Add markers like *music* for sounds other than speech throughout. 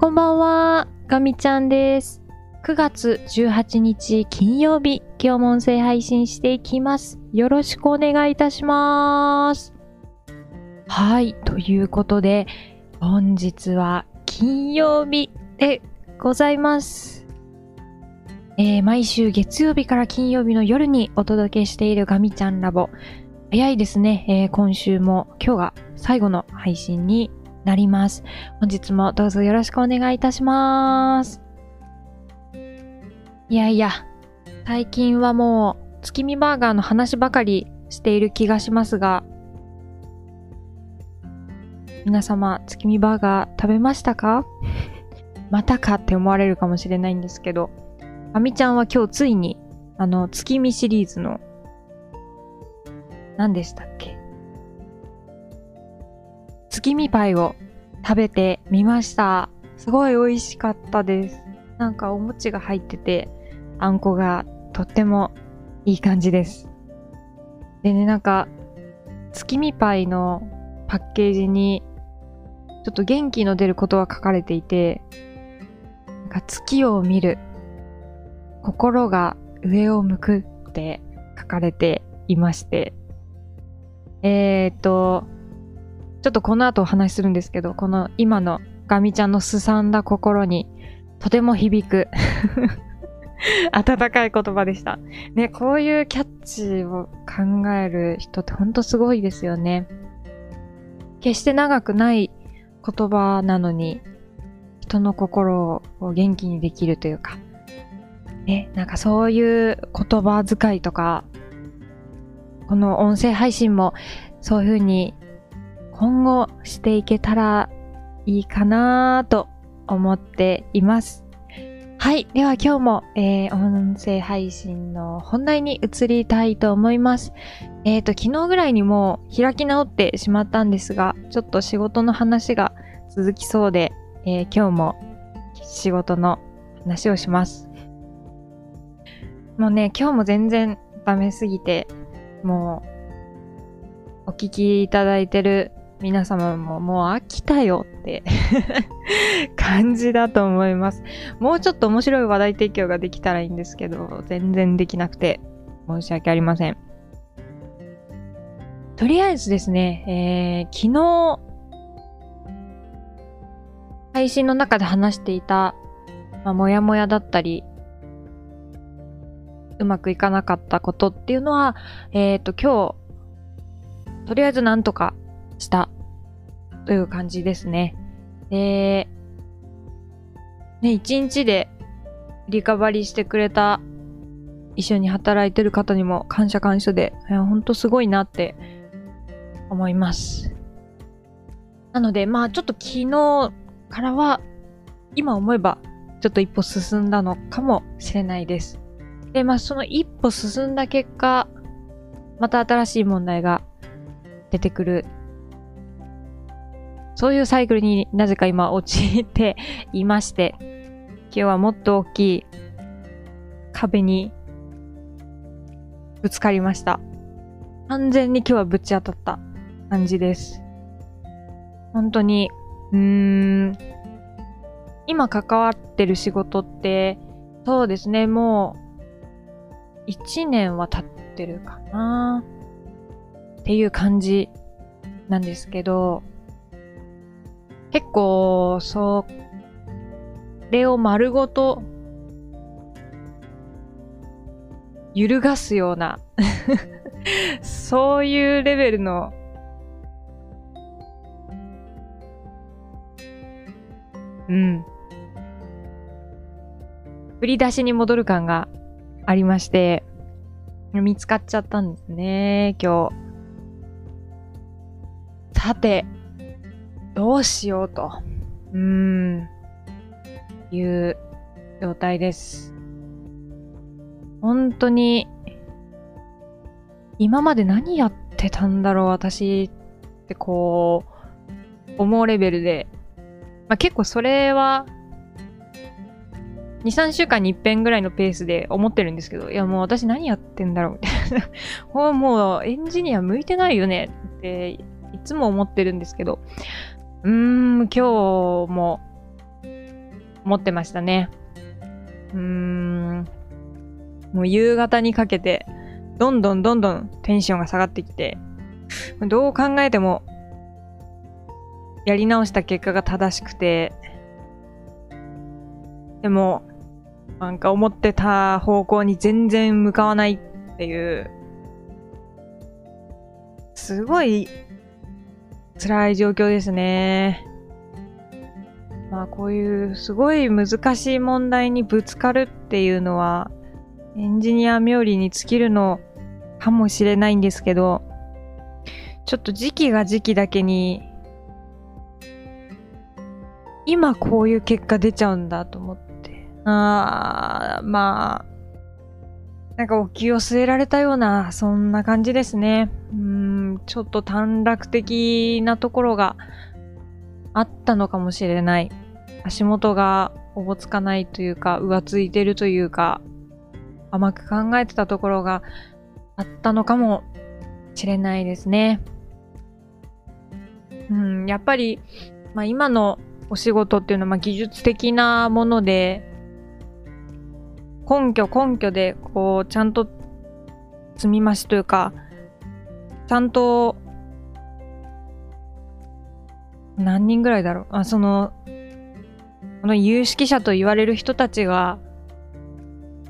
こんばんは、ガミちゃんです。9月18日金曜日、今日も音声配信していきます。よろしくお願いいたします。はい、ということで、本日は金曜日でございます。えー毎週月曜日から金曜日の夜にお届けしているガミちゃんラボ。早いですね、えー今週も今日が最後の配信になります。本日もどうぞよろしくお願いいたします。いやいや、最近はもう月見バーガーの話ばかりしている気がしますが、皆様、月見バーガー食べましたか？*laughs* またかって思われるかもしれないんですけど、あみちゃんは今日ついに、あの、月見シリーズの、何でしたっけ？月見パイを食べてみました。すごい美味しかったです。なんかお餅が入ってて、あんこがとってもいい感じです。でね、なんか、月見パイのパッケージに、ちょっと元気の出ることが書かれていて、なんか月を見る、心が上を向くって書かれていまして、えー、っと、ちょっとこの後お話しするんですけど、この今のガミちゃんのすさんだ心にとても響く *laughs* 温かい言葉でした。ね、こういうキャッチを考える人ってほんとすごいですよね。決して長くない言葉なのに、人の心を元気にできるというか、ね、なんかそういう言葉遣いとか、この音声配信もそういう風に今後していけたらいいかなと思っています。はい。では今日も、えー、音声配信の本題に移りたいと思います。えっ、と、昨日ぐらいにもう開き直ってしまったんですが、ちょっと仕事の話が続きそうで、えー今日も仕事の話をします。もうね、今日も全然ダメすぎて、もう、お聞きいただいてる皆様ももう飽きたよって *laughs* 感じだと思います。もうちょっと面白い話題提供ができたらいいんですけど、全然できなくて申し訳ありません。とりあえずですね、えー昨日、配信の中で話していた、まあ、もやもやだったり、うまくいかなかったことっていうのは、えっ、と、今日、とりあえずなんとかしたという感じですね。で、ね、一日でリカバリーしてくれた一緒に働いてる方にも感謝感謝で、いや、ほんとすごいなって思います。なので、まあちょっと昨日からは、今思えばちょっと一歩進んだのかもしれないです。で、まあその一歩進んだ結果、また新しい問題が出てくる。そういうサイクルになぜか今陥っていまして、今日はもっと大きい壁にぶつかりました。完全に今日はぶち当たった感じです。本当に、うーん、今関わってる仕事って、そうですね、もう、一年は経ってるかなっていう感じなんですけど、結構、そう、れを丸ごと、揺るがすような、*laughs* そういうレベルの、うん。振り出しに戻る感がありまして、見つかっちゃったんですね、今日。さて、どうしようと。うーん。いう状態です。本当に、今まで何やってたんだろう、私ってこう、思うレベルで。まあ、結構それは、2、3週間に一遍ぐらいのペースで思ってるんですけど、いやもう私何やってんだろうみたいな。*laughs* もうエンジニア向いてないよねっていつも思ってるんですけど、うーん、今日も思ってましたね。うーん。もう夕方にかけて、どんどんどんどんテンションが下がってきて、どう考えても、やり直した結果が正しくて、でも、なんか思ってた方向に全然向かわないっていう、すごい辛い状況ですね。まあこういうすごい難しい問題にぶつかるっていうのはエンジニア冥利に尽きるのかもしれないんですけど、ちょっと時期が時期だけに今こういう結果出ちゃうんだと思って。ああ、まあ、なんかお気を据えられたような、そんな感じですね。うん、ちょっと短絡的なところがあったのかもしれない。足元がおぼつかないというか、浮ついてるというか、甘く考えてたところがあったのかもしれないですね。うん、やっぱり、まあ、今のお仕事っていうのは、まあ、技術的なもので、根拠根拠で、こう、ちゃんと積み増しというか、ちゃんと、何人ぐらいだろう？あ、その、この有識者と言われる人たちが、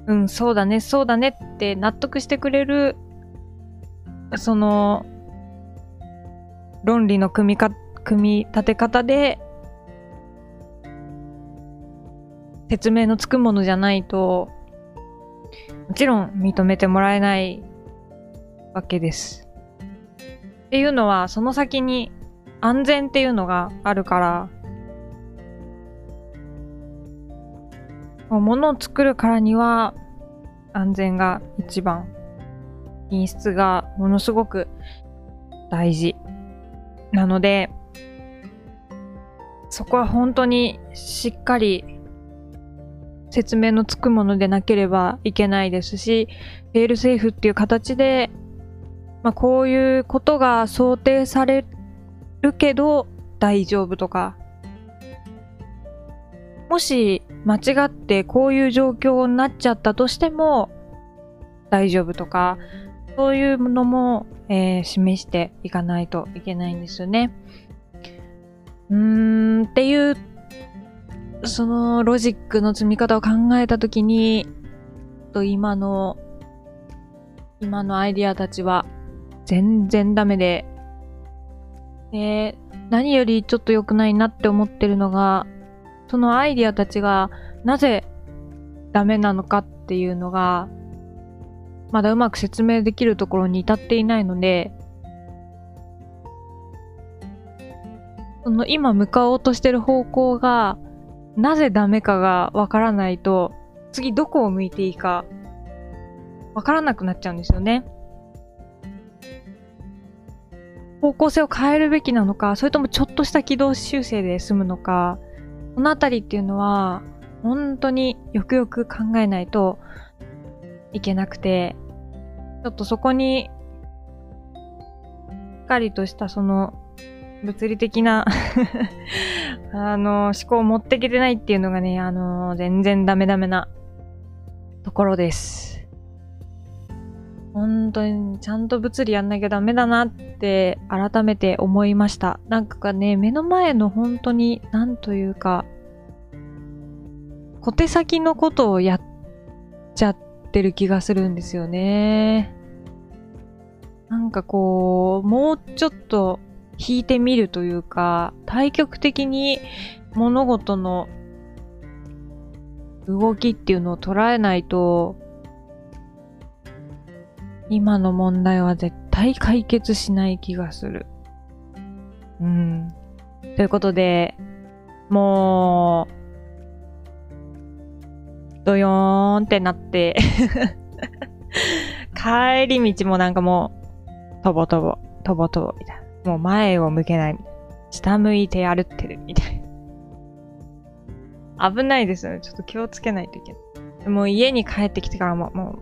うん、そうだね、そうだねって納得してくれる、その、論理の組みか、組み立て方で、説明のつくものじゃないと、もちろん認めてもらえないわけです。っていうのは、その先に安全っていうのがあるから、物を作るからには安全が一番、品質がものすごく大事。なので、そこは本当にしっかり説明のつくものでなければいけないですし、フェールセーフっていう形で、まあ、こういうことが想定されるけど大丈夫とか、もし間違ってこういう状況になっちゃったとしても大丈夫とか、そういうのも、えー、示していかないといけないんですよね。うーん、っていうそのロジックの積み方を考えたときに、と今の、今のアイディアたちは全然ダメで、で、何よりちょっと良くないなって思ってるのが、そのアイディアたちがなぜダメなのかっていうのが、まだうまく説明できるところに至っていないので、その今向かおうとしてる方向が、なぜダメかがわからないと、次どこを向いていいか、わからなくなっちゃうんですよね。方向性を変えるべきなのか、それともちょっとした軌道修正で済むのか、このあたりっていうのは、本当によくよく考えないといけなくて、ちょっとそこに、しっかりとしたその物理的な *laughs* あの、思考を持ってきてないっていうのがね、あの、全然ダメダメなところです。本当にちゃんと物理やんなきゃダメだなって改めて思いました。なんかね、目の前の本当に、なんというか、小手先のことをやっちゃってる気がするんですよね。なんかこう、もうちょっと引いてみるというか、対極的に物事の動きっていうのを捉えないと、今の問題は絶対解決しない気がする。うん。ということで、もう、ドヨーンってなって *laughs* 帰り道もなんかもう、とぼとぼ、とぼとぼみたいな。もう前を向けない。下向いて歩ってるみたいな。危ないですよね。ちょっと気をつけないといけない。もう家に帰ってきてからも、も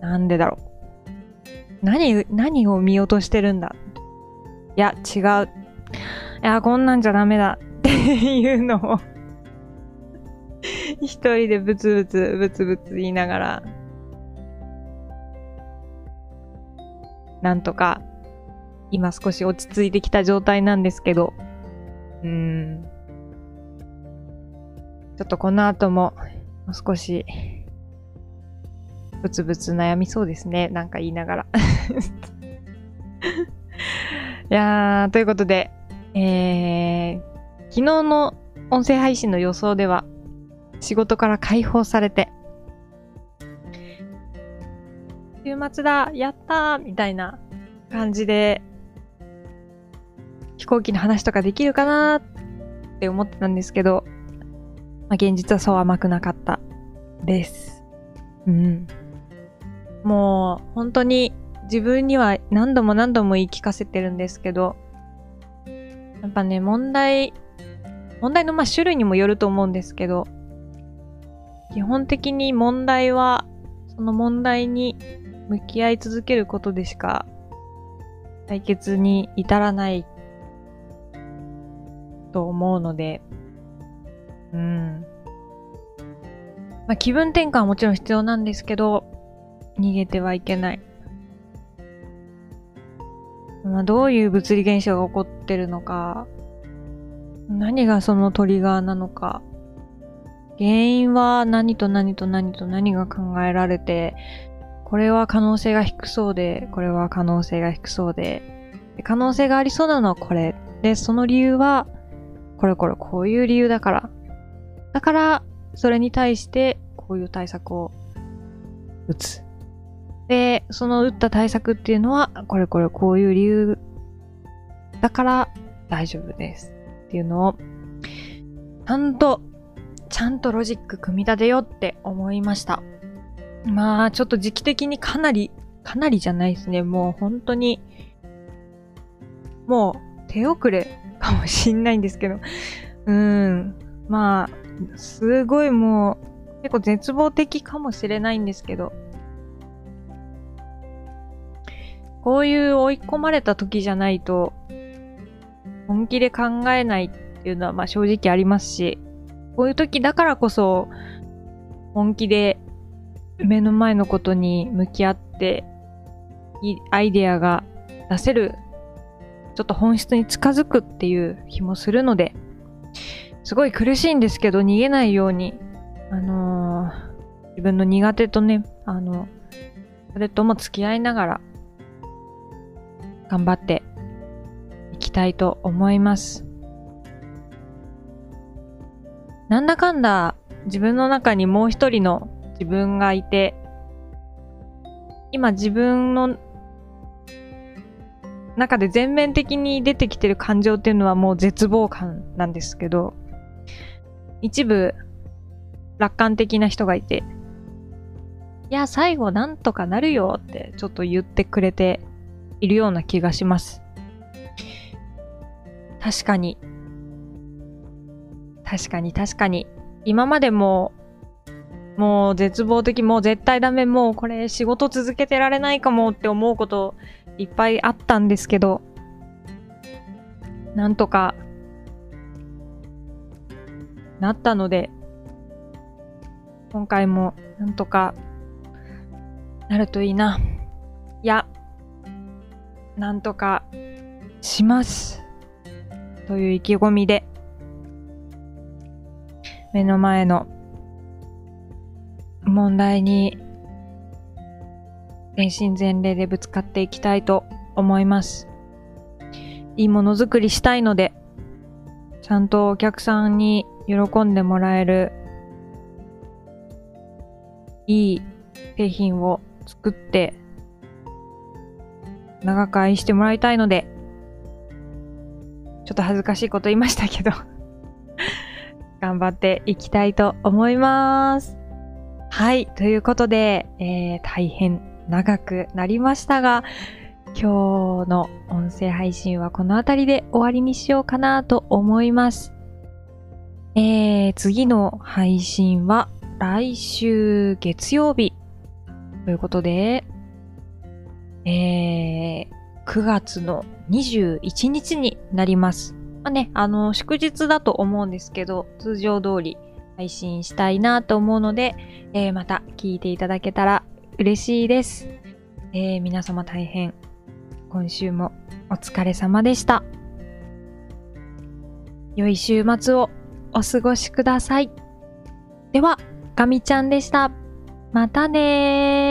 う、なんでだろう。何、何を見落としてるんだ？いや、違う。いや、こんなんじゃダメだ。っていうのを *laughs* 一人でブツブツ、ブツブツ言いながら、なんとか、今少し落ち着いてきた状態なんですけど、うん。ちょっとこの後も、もう少し、ブツブツ悩みそうですね。なんか言いながら。*laughs* いやー、ということで、えー、昨日の音声配信の予想では、仕事から解放されて、週末だやったーみたいな感じで、飛行機の話とかできるかなって思ってたんですけど、まあ、現実はそう甘くなかったです。うん。もう本当に自分には何度も何度も言い聞かせてるんですけど、やっぱね、問題、問題のまあ種類にもよると思うんですけど、基本的に問題は、その問題に向き合い続けることでしか解決に至らないと思うので、うん。まあ、気分転換はもちろん必要なんですけど、逃げてはいけない。まあ、どういう物理現象が起こってるのか、何がそのトリガーなのか、原因は何と何と何と何が考えられて、これは可能性が低そうで、これは可能性が低そうで、で可能性がありそうなのはこれ。で、その理由は、これこれこういう理由だから。だから、それに対してこういう対策を打つ。で、その打った対策っていうのは、これこれこういう理由だから大丈夫です。っていうのを、ちゃんと、ちゃんとロジック組み立てようって思いました。まあ、ちょっと時期的にかなり、かなりじゃないですね。もう本当に、もう手遅れかもしんないんですけど。うん。まあ、すごいもう、結構絶望的かもしれないんですけど。こういう追い込まれた時じゃないと、本気で考えないっていうのはまあ正直ありますし、こういう時だからこそ、本気で目の前のことに向き合って、いいアイデアが出せるちょっと本質に近づくっていう気もするので、すごい苦しいんですけど逃げないように、あのー、自分の苦手とね、あの、それとも付き合いながら、頑張っていきたいと思います。なんだかんだ自分の中にもう一人の自分がいて、今自分の中で全面的に出てきてる感情っていうのはもう絶望感なんですけど、一部楽観的な人がいて、いや、最後なんとかなるよってちょっと言ってくれているような気がします。確かに。確かに確かに。今までも、もう絶望的、もう絶対ダメ、もうこれ仕事続けてられないかもって思うこといっぱいあったんですけど、なんとか、なったので、今回もなんとかなるといいな。なんとかします。という意気込みで、目の前の問題に全身全霊でぶつかっていきたいと思います。いいものづくりしたいので、ちゃんとお客さんに喜んでもらえる、いい製品を作って、長く愛してもらいたいので、ちょっと恥ずかしいこと言いましたけど *laughs* 頑張っていきたいと思います。はい。ということで、えー、大変長くなりましたが、今日の音声配信はこの辺りで終わりにしようかなと思います。えー、次の配信は来週月曜日ということで、えー、9月の21日になります。まあね、あの、祝日だと思うんですけど、通常通り配信したいなと思うので、えー、また聞いていただけたら嬉しいです。えー、皆様大変今週もお疲れ様でした。良い週末をお過ごしください。では、ガミちゃんでした。またねー。